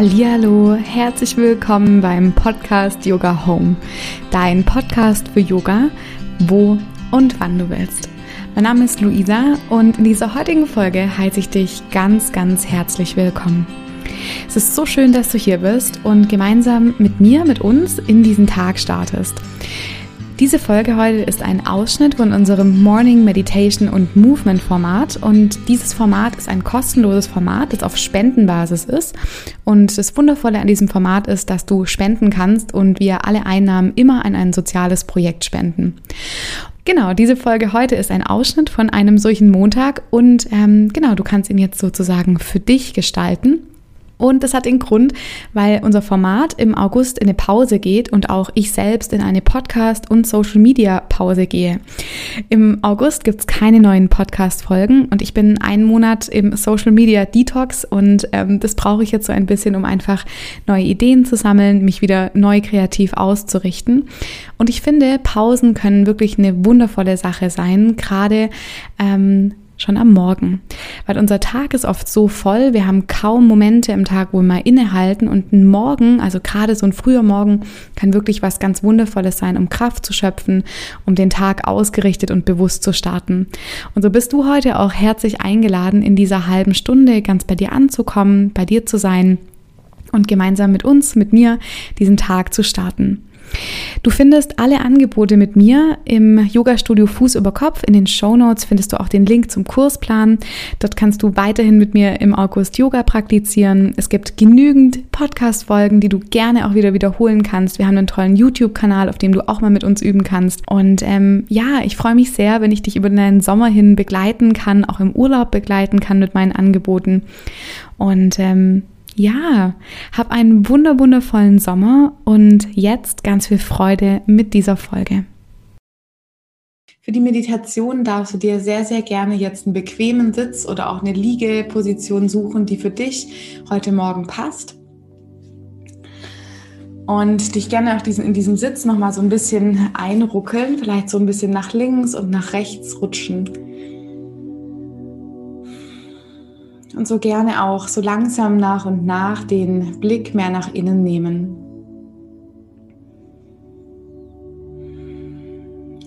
Hallihallo, herzlich willkommen beim Podcast Yoga Home, dein Podcast für Yoga, wo und wann du willst. Mein Name ist Luisa und in dieser heutigen Folge heiße ich dich ganz, ganz herzlich willkommen. Es ist so schön, dass du hier bist und gemeinsam mit mir, mit uns in diesen Tag startest. Diese Folge heute ist ein Ausschnitt von unserem Morning Meditation und Movement Format und dieses Format ist ein kostenloses Format, das auf Spendenbasis ist und das Wundervolle an diesem Format ist, dass du spenden kannst und wir alle Einnahmen immer an ein soziales Projekt spenden. Genau, diese Folge heute ist ein Ausschnitt von einem solchen Montag und ähm, genau, du kannst ihn jetzt sozusagen für dich gestalten. Und das hat den Grund, weil unser Format im August in eine Pause geht und auch ich selbst in eine Podcast- und Social-Media-Pause gehe. Im August gibt's keine neuen Podcast-Folgen und ich bin einen Monat im Social-Media-Detox und ähm, das brauche ich jetzt so ein bisschen, um einfach neue Ideen zu sammeln, mich wieder neu kreativ auszurichten. Und ich finde, Pausen können wirklich eine wundervolle Sache sein, gerade ähm, schon am Morgen. Weil unser Tag ist oft so voll, wir haben kaum Momente im Tag, wo wir mal innehalten und ein Morgen, also gerade so ein früher Morgen, kann wirklich was ganz Wundervolles sein, um Kraft zu schöpfen, um den Tag ausgerichtet und bewusst zu starten. Und so bist du heute auch herzlich eingeladen, in dieser halben Stunde ganz bei dir anzukommen, bei dir zu sein und gemeinsam mit uns, mit mir, diesen Tag zu starten. Du findest alle Angebote mit mir im Yoga-Studio Fuß über Kopf. In den Show Notes findest du auch den Link zum Kursplan. Dort kannst du weiterhin mit mir im August Yoga praktizieren. Es gibt genügend Podcast-Folgen, die du gerne auch wieder wiederholen kannst. Wir haben einen tollen YouTube-Kanal, auf dem du auch mal mit uns üben kannst. Und ähm, ja, ich freue mich sehr, wenn ich dich über deinen Sommer hin begleiten kann, auch im Urlaub begleiten kann mit meinen Angeboten. Und ähm, ja, hab einen wunder wundervollen Sommer und jetzt ganz viel Freude mit dieser Folge. Für die Meditation darfst du dir sehr, sehr gerne jetzt einen bequemen Sitz oder auch eine Liegeposition suchen, die für dich heute Morgen passt. Und dich gerne auch diesen, in diesem Sitz nochmal so ein bisschen einruckeln, vielleicht so ein bisschen nach links und nach rechts rutschen. Und so gerne auch so langsam nach und nach den Blick mehr nach innen nehmen.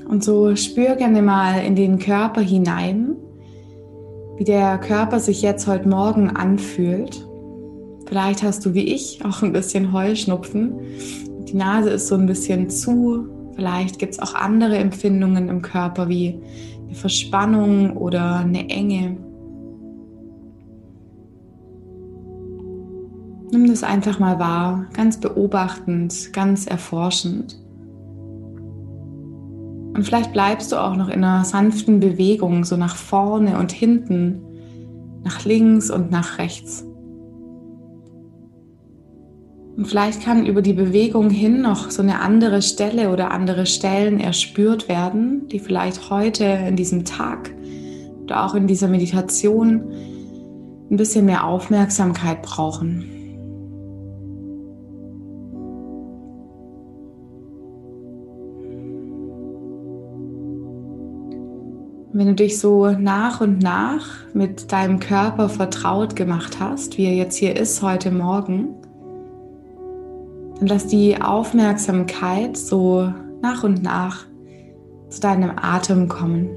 Und so spür gerne mal in den Körper hinein, wie der Körper sich jetzt heute Morgen anfühlt. Vielleicht hast du wie ich auch ein bisschen Heuschnupfen. Die Nase ist so ein bisschen zu. Vielleicht gibt es auch andere Empfindungen im Körper wie eine Verspannung oder eine Enge. Nimm das einfach mal wahr, ganz beobachtend, ganz erforschend. Und vielleicht bleibst du auch noch in einer sanften Bewegung, so nach vorne und hinten, nach links und nach rechts. Und vielleicht kann über die Bewegung hin noch so eine andere Stelle oder andere Stellen erspürt werden, die vielleicht heute in diesem Tag oder auch in dieser Meditation ein bisschen mehr Aufmerksamkeit brauchen. Wenn du dich so nach und nach mit deinem Körper vertraut gemacht hast, wie er jetzt hier ist heute Morgen, dann lass die Aufmerksamkeit so nach und nach zu deinem Atem kommen.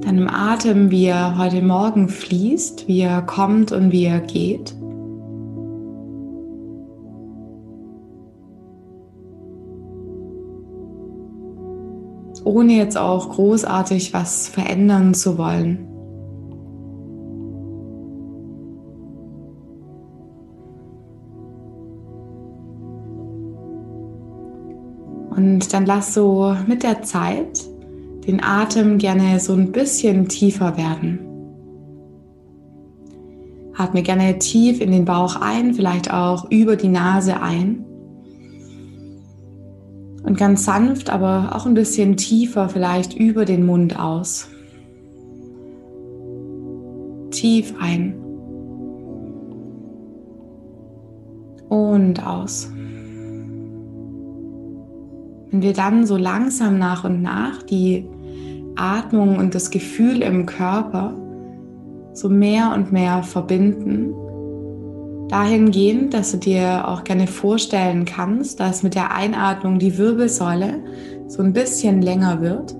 Deinem Atem, wie er heute Morgen fließt, wie er kommt und wie er geht. Ohne jetzt auch großartig was verändern zu wollen. Und dann lass so mit der Zeit den Atem gerne so ein bisschen tiefer werden. Atme gerne tief in den Bauch ein, vielleicht auch über die Nase ein. Und ganz sanft, aber auch ein bisschen tiefer vielleicht über den Mund aus. Tief ein. Und aus. Wenn wir dann so langsam nach und nach die Atmung und das Gefühl im Körper so mehr und mehr verbinden. Dahingehend, dass du dir auch gerne vorstellen kannst, dass mit der Einatmung die Wirbelsäule so ein bisschen länger wird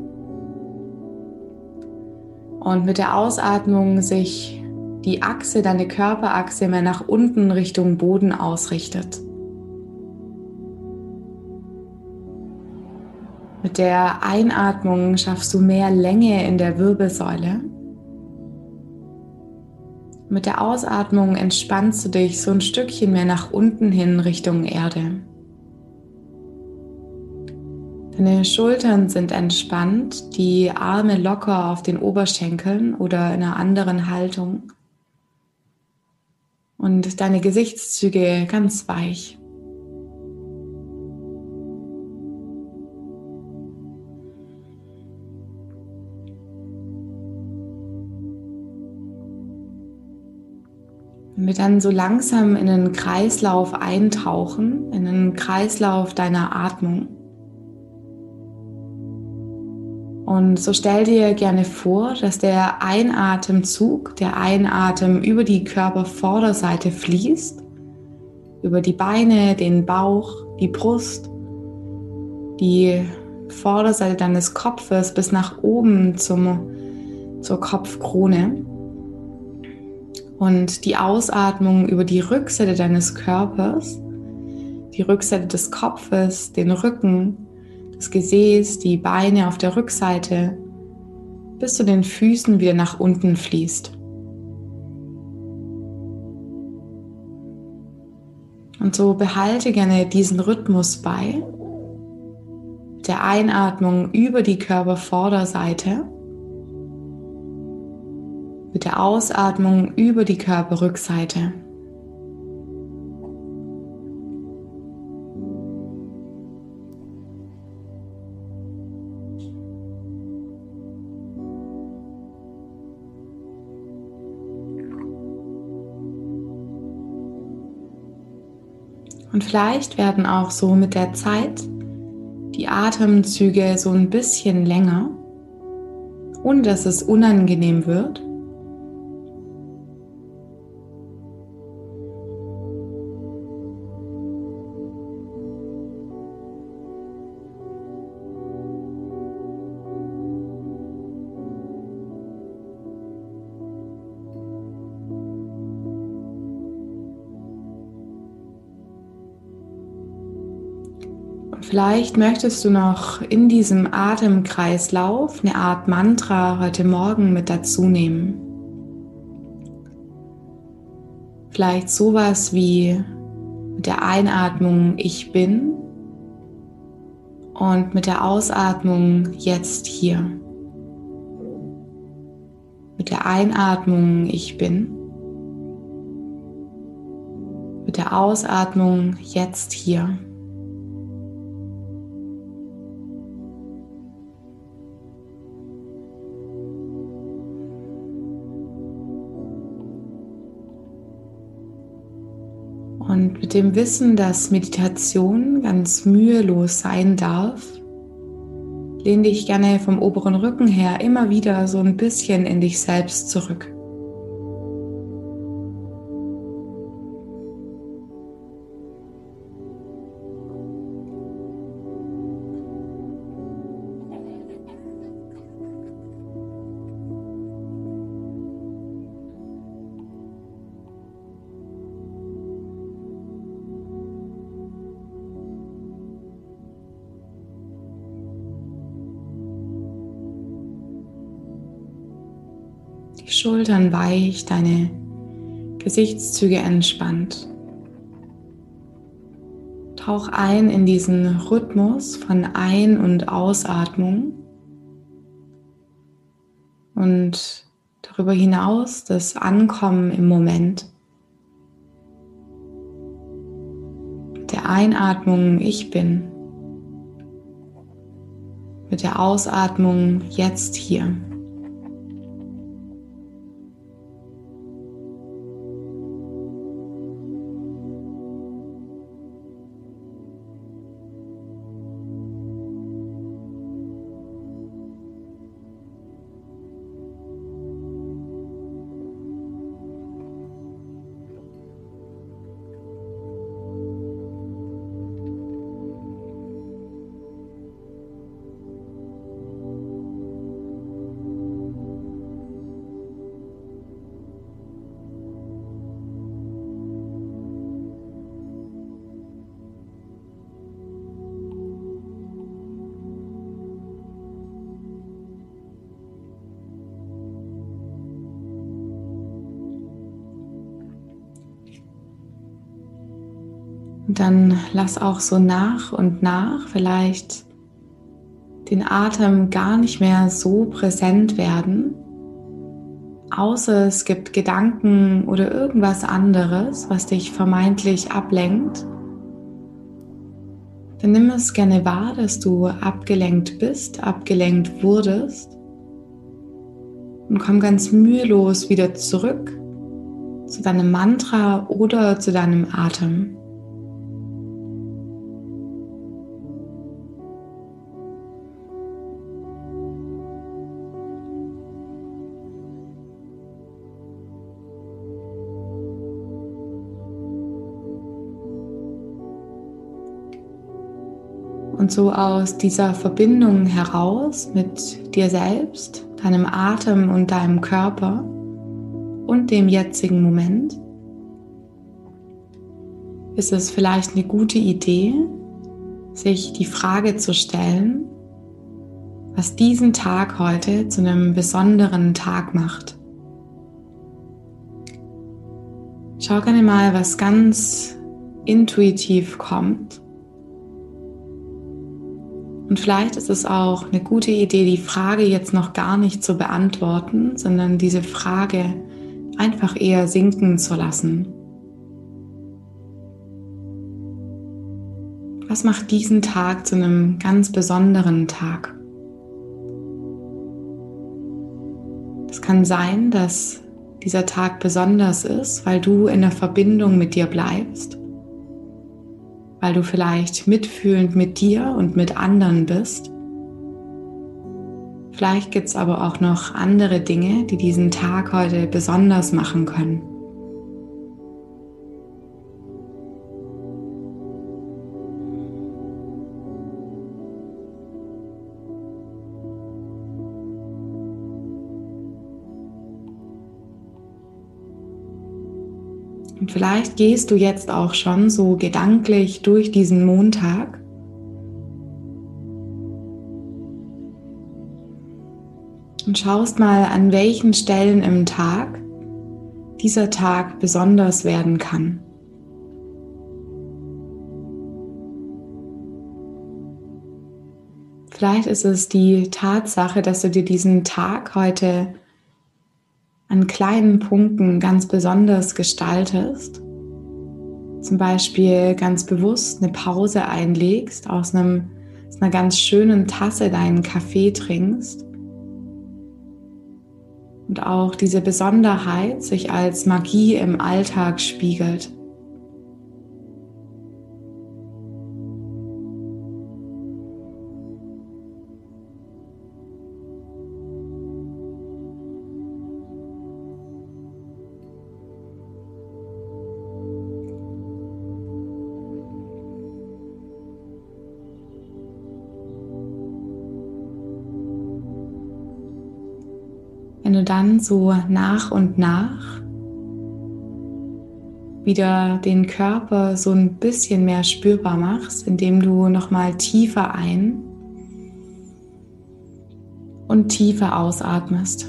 und mit der Ausatmung sich die Achse, deine Körperachse mehr nach unten Richtung Boden ausrichtet. Mit der Einatmung schaffst du mehr Länge in der Wirbelsäule. Mit der Ausatmung entspannst du dich so ein Stückchen mehr nach unten hin Richtung Erde. Deine Schultern sind entspannt, die Arme locker auf den Oberschenkeln oder in einer anderen Haltung. Und deine Gesichtszüge ganz weich. Wir dann so langsam in einen Kreislauf eintauchen, in einen Kreislauf deiner Atmung. Und so stell dir gerne vor, dass der Einatemzug, der Einatem über die Körpervorderseite fließt, über die Beine, den Bauch, die Brust, die Vorderseite deines Kopfes bis nach oben zum, zur Kopfkrone und die Ausatmung über die Rückseite deines Körpers, die Rückseite des Kopfes, den Rücken, das Gesäß, die Beine auf der Rückseite, bis zu den Füßen wieder nach unten fließt. Und so behalte gerne diesen Rhythmus bei. Der Einatmung über die Körpervorderseite mit der Ausatmung über die Körperrückseite. Und vielleicht werden auch so mit der Zeit die Atemzüge so ein bisschen länger, ohne dass es unangenehm wird. Vielleicht möchtest du noch in diesem Atemkreislauf eine Art Mantra heute Morgen mit dazu nehmen. Vielleicht sowas wie mit der Einatmung Ich bin und mit der Ausatmung jetzt hier. Mit der Einatmung Ich bin. Mit der Ausatmung jetzt hier. Mit dem Wissen, dass Meditation ganz mühelos sein darf, lehne dich gerne vom oberen Rücken her immer wieder so ein bisschen in dich selbst zurück. Schultern weich, deine Gesichtszüge entspannt. Tauch ein in diesen Rhythmus von Ein- und Ausatmung und darüber hinaus das Ankommen im Moment. Mit der Einatmung Ich bin. Mit der Ausatmung Jetzt hier. Und dann lass auch so nach und nach vielleicht den Atem gar nicht mehr so präsent werden, außer es gibt Gedanken oder irgendwas anderes, was dich vermeintlich ablenkt. Dann nimm es gerne wahr, dass du abgelenkt bist, abgelenkt wurdest und komm ganz mühelos wieder zurück zu deinem Mantra oder zu deinem Atem. Und so aus dieser Verbindung heraus mit dir selbst, deinem Atem und deinem Körper und dem jetzigen Moment, ist es vielleicht eine gute Idee, sich die Frage zu stellen, was diesen Tag heute zu einem besonderen Tag macht. Schau gerne mal, was ganz intuitiv kommt und vielleicht ist es auch eine gute Idee, die Frage jetzt noch gar nicht zu beantworten, sondern diese Frage einfach eher sinken zu lassen. Was macht diesen Tag zu einem ganz besonderen Tag? Es kann sein, dass dieser Tag besonders ist, weil du in der Verbindung mit dir bleibst weil du vielleicht mitfühlend mit dir und mit anderen bist. Vielleicht gibt es aber auch noch andere Dinge, die diesen Tag heute besonders machen können. Und vielleicht gehst du jetzt auch schon so gedanklich durch diesen Montag. Und schaust mal, an welchen Stellen im Tag dieser Tag besonders werden kann. Vielleicht ist es die Tatsache, dass du dir diesen Tag heute an kleinen Punkten ganz besonders gestaltest. Zum Beispiel ganz bewusst eine Pause einlegst, aus, einem, aus einer ganz schönen Tasse deinen Kaffee trinkst und auch diese Besonderheit sich als Magie im Alltag spiegelt. Dann so nach und nach wieder den Körper so ein bisschen mehr spürbar machst, indem du noch mal tiefer ein und tiefer ausatmest.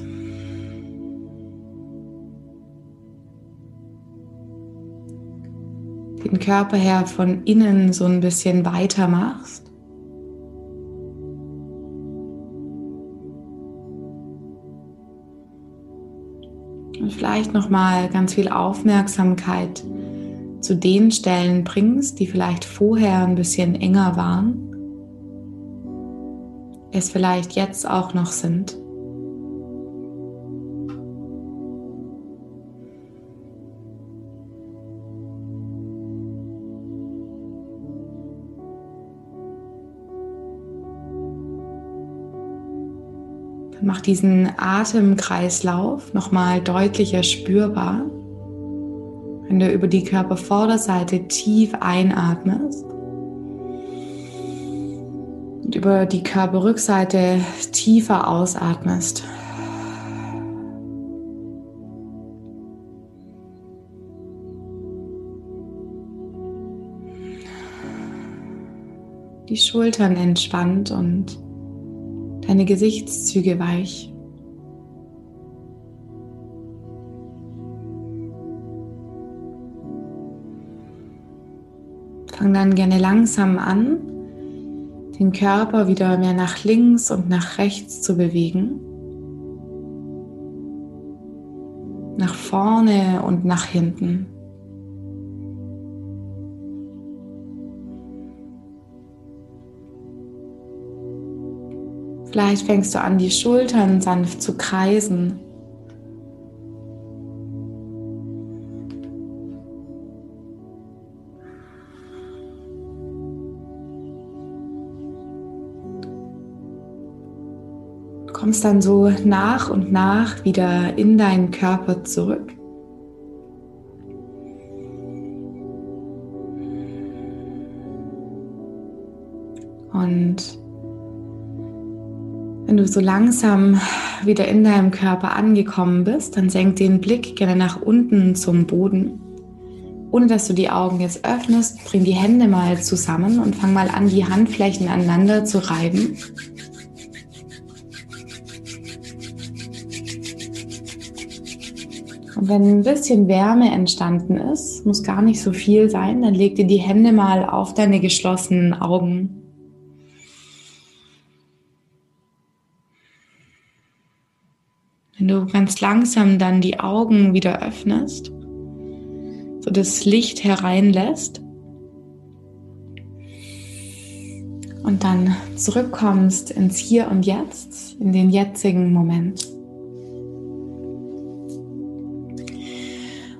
Den Körper her von innen so ein bisschen weiter machst vielleicht noch mal ganz viel Aufmerksamkeit zu den Stellen bringst, die vielleicht vorher ein bisschen enger waren, es vielleicht jetzt auch noch sind. Mach diesen Atemkreislauf nochmal deutlicher spürbar. Wenn du über die Körpervorderseite tief einatmest und über die Körperrückseite tiefer ausatmest. Die Schultern entspannt und deine Gesichtszüge weich. Fang dann gerne langsam an, den Körper wieder mehr nach links und nach rechts zu bewegen. Nach vorne und nach hinten. Vielleicht fängst du an, die Schultern sanft zu kreisen. Du kommst dann so nach und nach wieder in deinen Körper zurück. Und du so langsam wieder in deinem Körper angekommen bist, dann senk den Blick gerne nach unten zum Boden. Ohne dass du die Augen jetzt öffnest, bring die Hände mal zusammen und fang mal an, die Handflächen aneinander zu reiben. Und wenn ein bisschen Wärme entstanden ist, muss gar nicht so viel sein, dann leg dir die Hände mal auf deine geschlossenen Augen. Wenn du ganz langsam dann die Augen wieder öffnest, so das Licht hereinlässt und dann zurückkommst ins Hier und Jetzt, in den jetzigen Moment.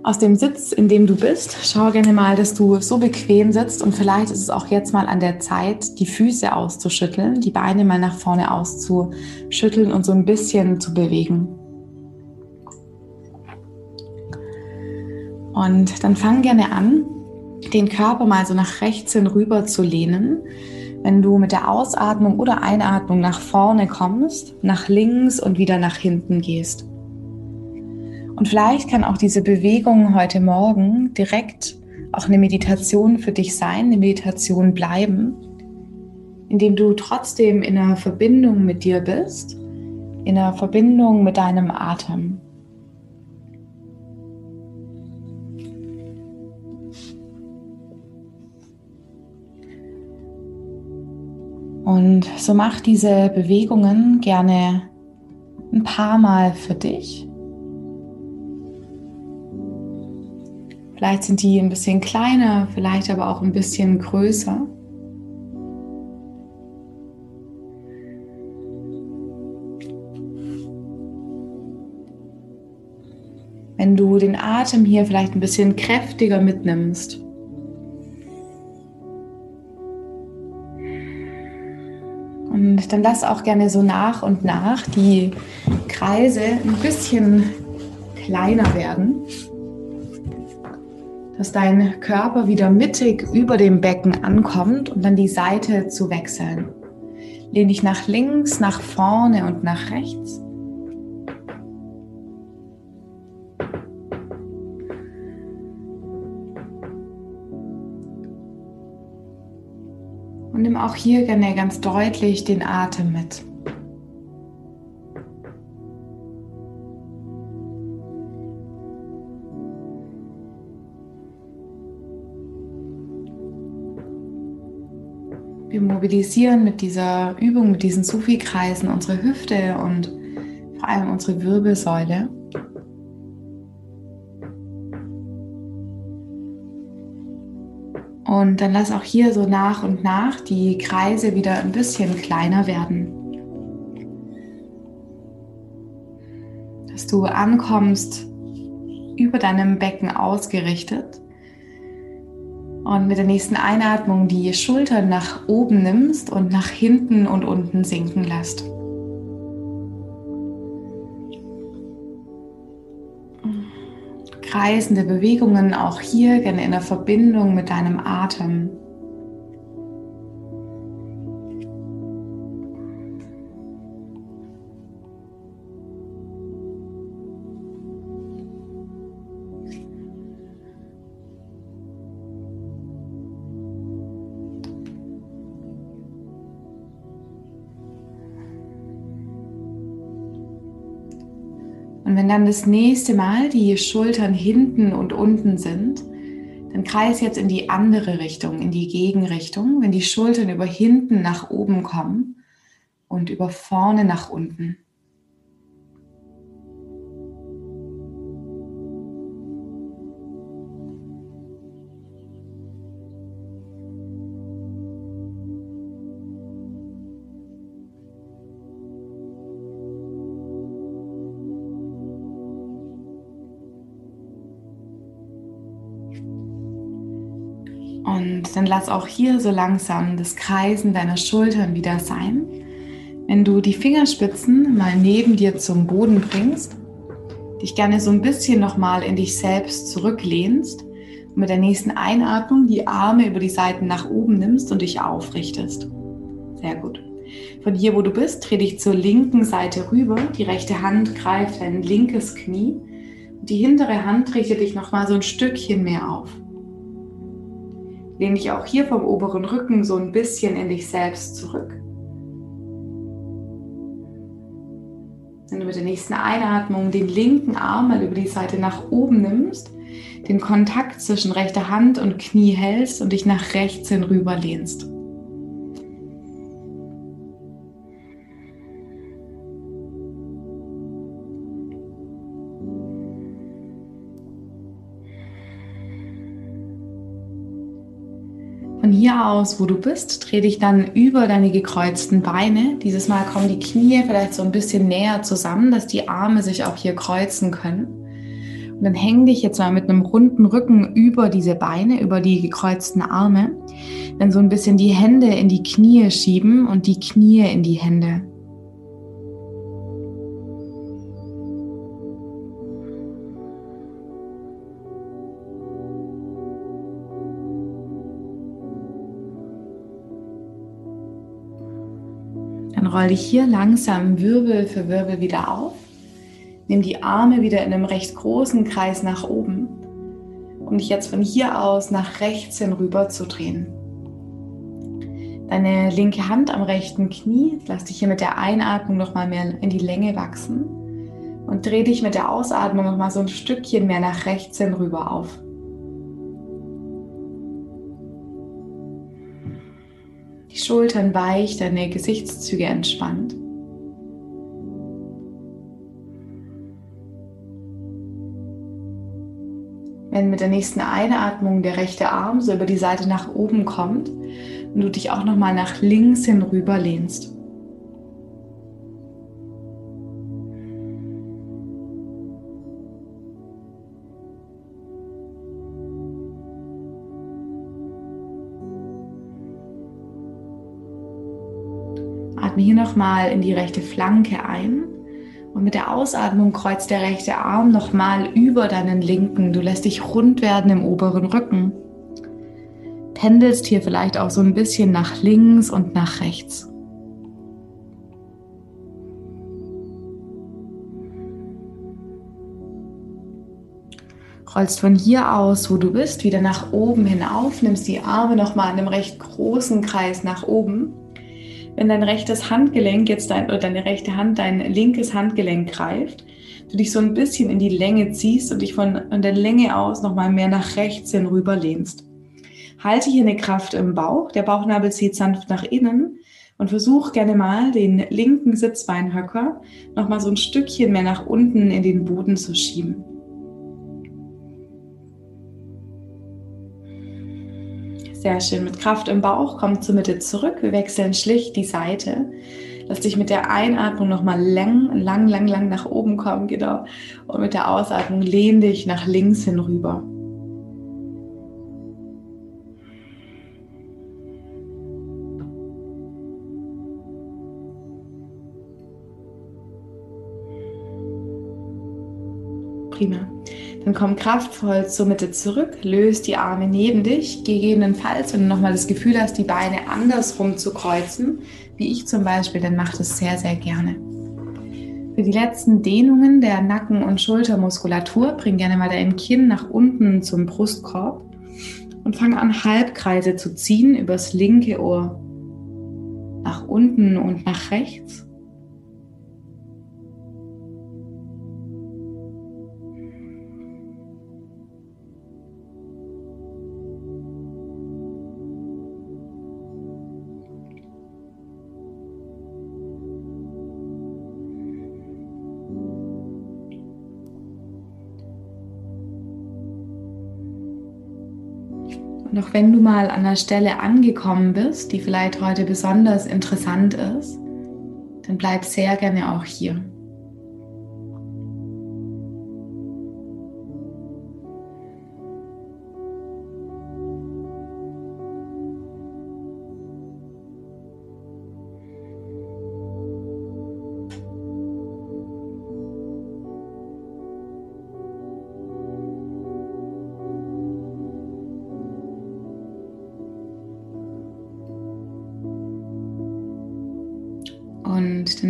Aus dem Sitz, in dem du bist, schau gerne mal, dass du so bequem sitzt und vielleicht ist es auch jetzt mal an der Zeit, die Füße auszuschütteln, die Beine mal nach vorne auszuschütteln und so ein bisschen zu bewegen. Und dann fang gerne an, den Körper mal so nach rechts hin rüber zu lehnen. Wenn du mit der Ausatmung oder Einatmung nach vorne kommst, nach links und wieder nach hinten gehst. Und vielleicht kann auch diese Bewegung heute Morgen direkt auch eine Meditation für dich sein, eine Meditation bleiben, indem du trotzdem in einer Verbindung mit dir bist, in einer Verbindung mit deinem Atem. Und so mach diese Bewegungen gerne ein paar Mal für dich. Vielleicht sind die ein bisschen kleiner, vielleicht aber auch ein bisschen größer. Wenn du den Atem hier vielleicht ein bisschen kräftiger mitnimmst. Und dann lass auch gerne so nach und nach die Kreise ein bisschen kleiner werden, dass dein Körper wieder mittig über dem Becken ankommt und dann die Seite zu wechseln. Lehn dich nach links, nach vorne und nach rechts. Und nimm auch hier gerne ganz deutlich den Atem mit. Wir mobilisieren mit dieser Übung, mit diesen Sufi-Kreisen unsere Hüfte und vor allem unsere Wirbelsäule. Und dann lass auch hier so nach und nach die Kreise wieder ein bisschen kleiner werden. Dass du ankommst über deinem Becken ausgerichtet und mit der nächsten Einatmung die Schultern nach oben nimmst und nach hinten und unten sinken lässt. Kreisende Bewegungen auch hier gerne in der Verbindung mit deinem Atem. Wenn dann das nächste Mal die Schultern hinten und unten sind, dann kreis jetzt in die andere Richtung, in die Gegenrichtung, wenn die Schultern über hinten nach oben kommen und über vorne nach unten. Und dann lass auch hier so langsam das Kreisen deiner Schultern wieder sein. Wenn du die Fingerspitzen mal neben dir zum Boden bringst, dich gerne so ein bisschen nochmal in dich selbst zurücklehnst und mit der nächsten Einatmung die Arme über die Seiten nach oben nimmst und dich aufrichtest. Sehr gut. Von hier, wo du bist, dreh dich zur linken Seite rüber. Die rechte Hand greift dein linkes Knie. Und die hintere Hand richtet dich nochmal so ein Stückchen mehr auf. Lehn dich auch hier vom oberen Rücken so ein bisschen in dich selbst zurück. Wenn du mit der nächsten Einatmung den linken Arm mal über die Seite nach oben nimmst, den Kontakt zwischen rechter Hand und Knie hältst und dich nach rechts hin rüber lehnst. Hier aus, wo du bist, dreh dich dann über deine gekreuzten Beine. Dieses Mal kommen die Knie vielleicht so ein bisschen näher zusammen, dass die Arme sich auch hier kreuzen können. Und dann häng dich jetzt mal mit einem runden Rücken über diese Beine, über die gekreuzten Arme. Dann so ein bisschen die Hände in die Knie schieben und die Knie in die Hände. Roll dich hier langsam Wirbel für Wirbel wieder auf. Nimm die Arme wieder in einem recht großen Kreis nach oben, um dich jetzt von hier aus nach rechts hin rüber zu drehen. Deine linke Hand am rechten Knie, lass dich hier mit der Einatmung nochmal mehr in die Länge wachsen und dreh dich mit der Ausatmung nochmal so ein Stückchen mehr nach rechts hin rüber auf. Die Schultern weich, deine Gesichtszüge entspannt. Wenn mit der nächsten Einatmung der rechte Arm so über die Seite nach oben kommt und du dich auch noch mal nach links hin rüber lehnst. Atme hier nochmal in die rechte Flanke ein. Und mit der Ausatmung kreuzt der rechte Arm nochmal über deinen linken. Du lässt dich rund werden im oberen Rücken. Pendelst hier vielleicht auch so ein bisschen nach links und nach rechts. rollst von hier aus, wo du bist, wieder nach oben hinauf, nimmst die Arme nochmal in einem recht großen Kreis nach oben wenn dein rechtes Handgelenk jetzt dein, oder deine rechte Hand dein linkes Handgelenk greift, du dich so ein bisschen in die Länge ziehst und dich von, von der Länge aus nochmal mehr nach rechts hin rüber lehnst. Halte hier eine Kraft im Bauch, der Bauchnabel zieht sanft nach innen und versuch gerne mal den linken Sitzbeinhöcker nochmal so ein Stückchen mehr nach unten in den Boden zu schieben. Sehr schön. Mit Kraft im Bauch komm zur Mitte zurück. Wir wechseln schlicht die Seite. Lass dich mit der Einatmung nochmal lang, lang, lang, lang nach oben kommen, genau. Und mit der Ausatmung lehn dich nach links hin Prima. Dann komm kraftvoll zur Mitte zurück, löst die Arme neben dich, gegebenenfalls, wenn du nochmal das Gefühl hast, die Beine andersrum zu kreuzen, wie ich zum Beispiel, dann mach das sehr, sehr gerne. Für die letzten Dehnungen der Nacken- und Schultermuskulatur bring gerne mal dein Kinn nach unten zum Brustkorb und fang an, Halbkreise zu ziehen übers linke Ohr nach unten und nach rechts. Auch wenn du mal an einer Stelle angekommen bist, die vielleicht heute besonders interessant ist, dann bleib sehr gerne auch hier.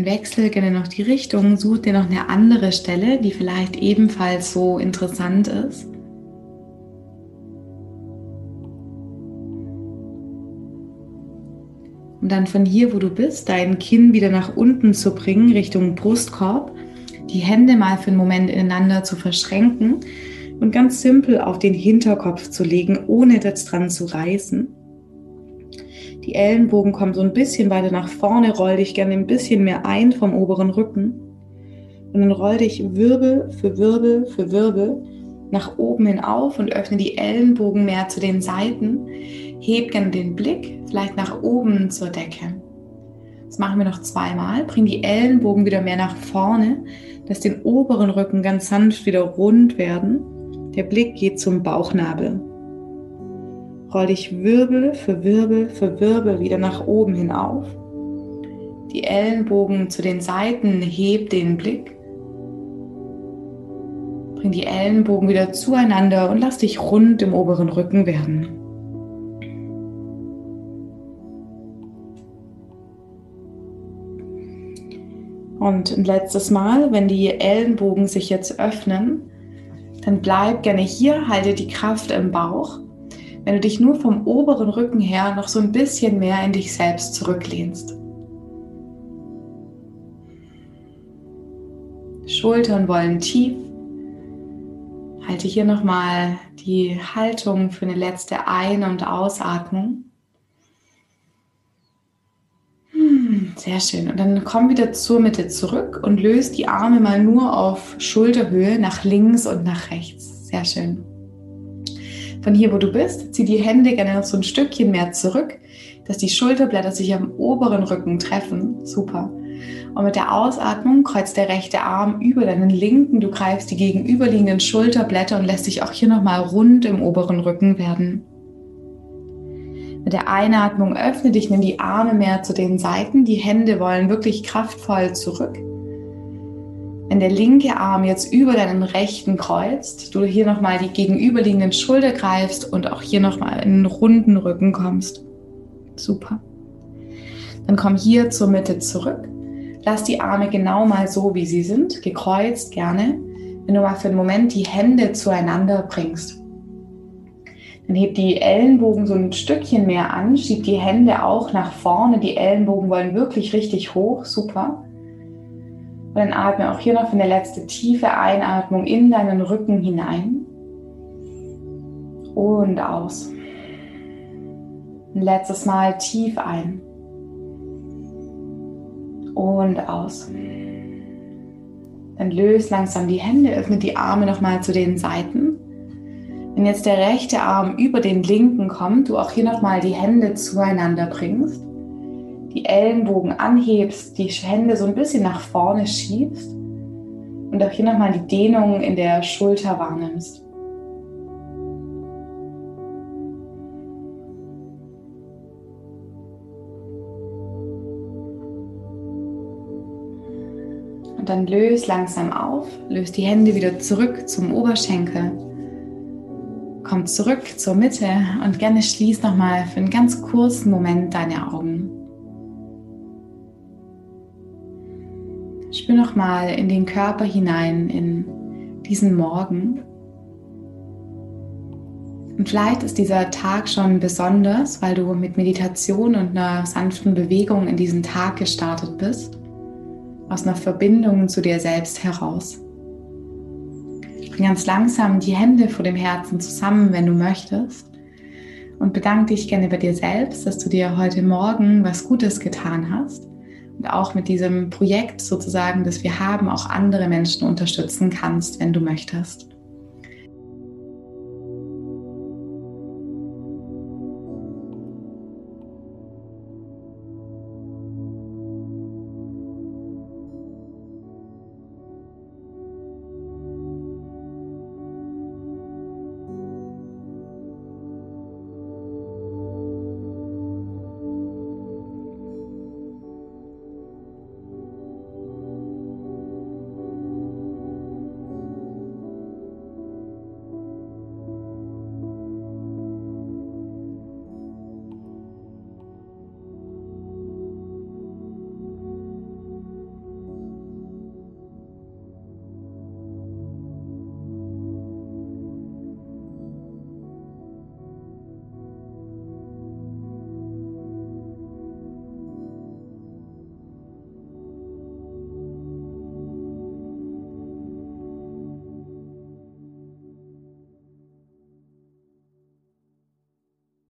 Wechsel gerne noch die Richtung, such dir noch eine andere Stelle, die vielleicht ebenfalls so interessant ist. Und dann von hier, wo du bist, dein Kinn wieder nach unten zu bringen, Richtung Brustkorb, die Hände mal für einen Moment ineinander zu verschränken und ganz simpel auf den Hinterkopf zu legen, ohne das dran zu reißen. Die Ellenbogen kommen so ein bisschen weiter nach vorne, roll dich gerne ein bisschen mehr ein vom oberen Rücken. Und dann roll dich Wirbel für Wirbel für Wirbel nach oben hin auf und öffne die Ellenbogen mehr zu den Seiten. Heb gerne den Blick vielleicht nach oben zur Decke. Das machen wir noch zweimal. Bring die Ellenbogen wieder mehr nach vorne, dass den oberen Rücken ganz sanft wieder rund werden. Der Blick geht zum Bauchnabel. Roll dich Wirbel für Wirbel für Wirbel wieder nach oben hinauf. Die Ellenbogen zu den Seiten, heb den Blick. Bring die Ellenbogen wieder zueinander und lass dich rund im oberen Rücken werden. Und ein letztes Mal, wenn die Ellenbogen sich jetzt öffnen, dann bleib gerne hier, halte die Kraft im Bauch wenn du dich nur vom oberen Rücken her noch so ein bisschen mehr in dich selbst zurücklehnst. Schultern wollen tief. Halte hier nochmal die Haltung für eine letzte Ein- und Ausatmung. Hm, sehr schön. Und dann komm wieder zur Mitte zurück und löst die Arme mal nur auf Schulterhöhe nach links und nach rechts. Sehr schön von hier, wo du bist, zieh die Hände gerne noch so ein Stückchen mehr zurück, dass die Schulterblätter sich am oberen Rücken treffen. Super. Und mit der Ausatmung kreuzt der rechte Arm über deinen linken. Du greifst die gegenüberliegenden Schulterblätter und lässt dich auch hier nochmal rund im oberen Rücken werden. Mit der Einatmung öffne dich, nimm die Arme mehr zu den Seiten. Die Hände wollen wirklich kraftvoll zurück. Wenn der linke Arm jetzt über deinen rechten kreuzt, du hier nochmal die gegenüberliegenden Schulter greifst und auch hier nochmal in den runden Rücken kommst. Super. Dann komm hier zur Mitte zurück. Lass die Arme genau mal so, wie sie sind, gekreuzt gerne. Wenn du mal für einen Moment die Hände zueinander bringst. Dann heb die Ellenbogen so ein Stückchen mehr an, schieb die Hände auch nach vorne. Die Ellenbogen wollen wirklich richtig hoch. Super. Und dann atme auch hier noch für eine letzte tiefe Einatmung in deinen Rücken hinein und aus. Ein letztes Mal tief ein und aus. Dann löst langsam die Hände, öffne die Arme nochmal zu den Seiten. Wenn jetzt der rechte Arm über den linken kommt, du auch hier nochmal die Hände zueinander bringst die Ellenbogen anhebst, die Hände so ein bisschen nach vorne schiebst und auch hier nochmal die Dehnung in der Schulter wahrnimmst. Und dann löst langsam auf, löst die Hände wieder zurück zum Oberschenkel. Komm zurück zur Mitte und gerne schließ nochmal für einen ganz kurzen Moment deine Augen. Spür noch mal in den Körper hinein, in diesen Morgen. Und vielleicht ist dieser Tag schon besonders, weil du mit Meditation und einer sanften Bewegung in diesen Tag gestartet bist, aus einer Verbindung zu dir selbst heraus. Bring ganz langsam die Hände vor dem Herzen zusammen, wenn du möchtest. Und bedanke dich gerne bei dir selbst, dass du dir heute Morgen was Gutes getan hast auch mit diesem Projekt sozusagen, das wir haben, auch andere Menschen unterstützen kannst, wenn du möchtest.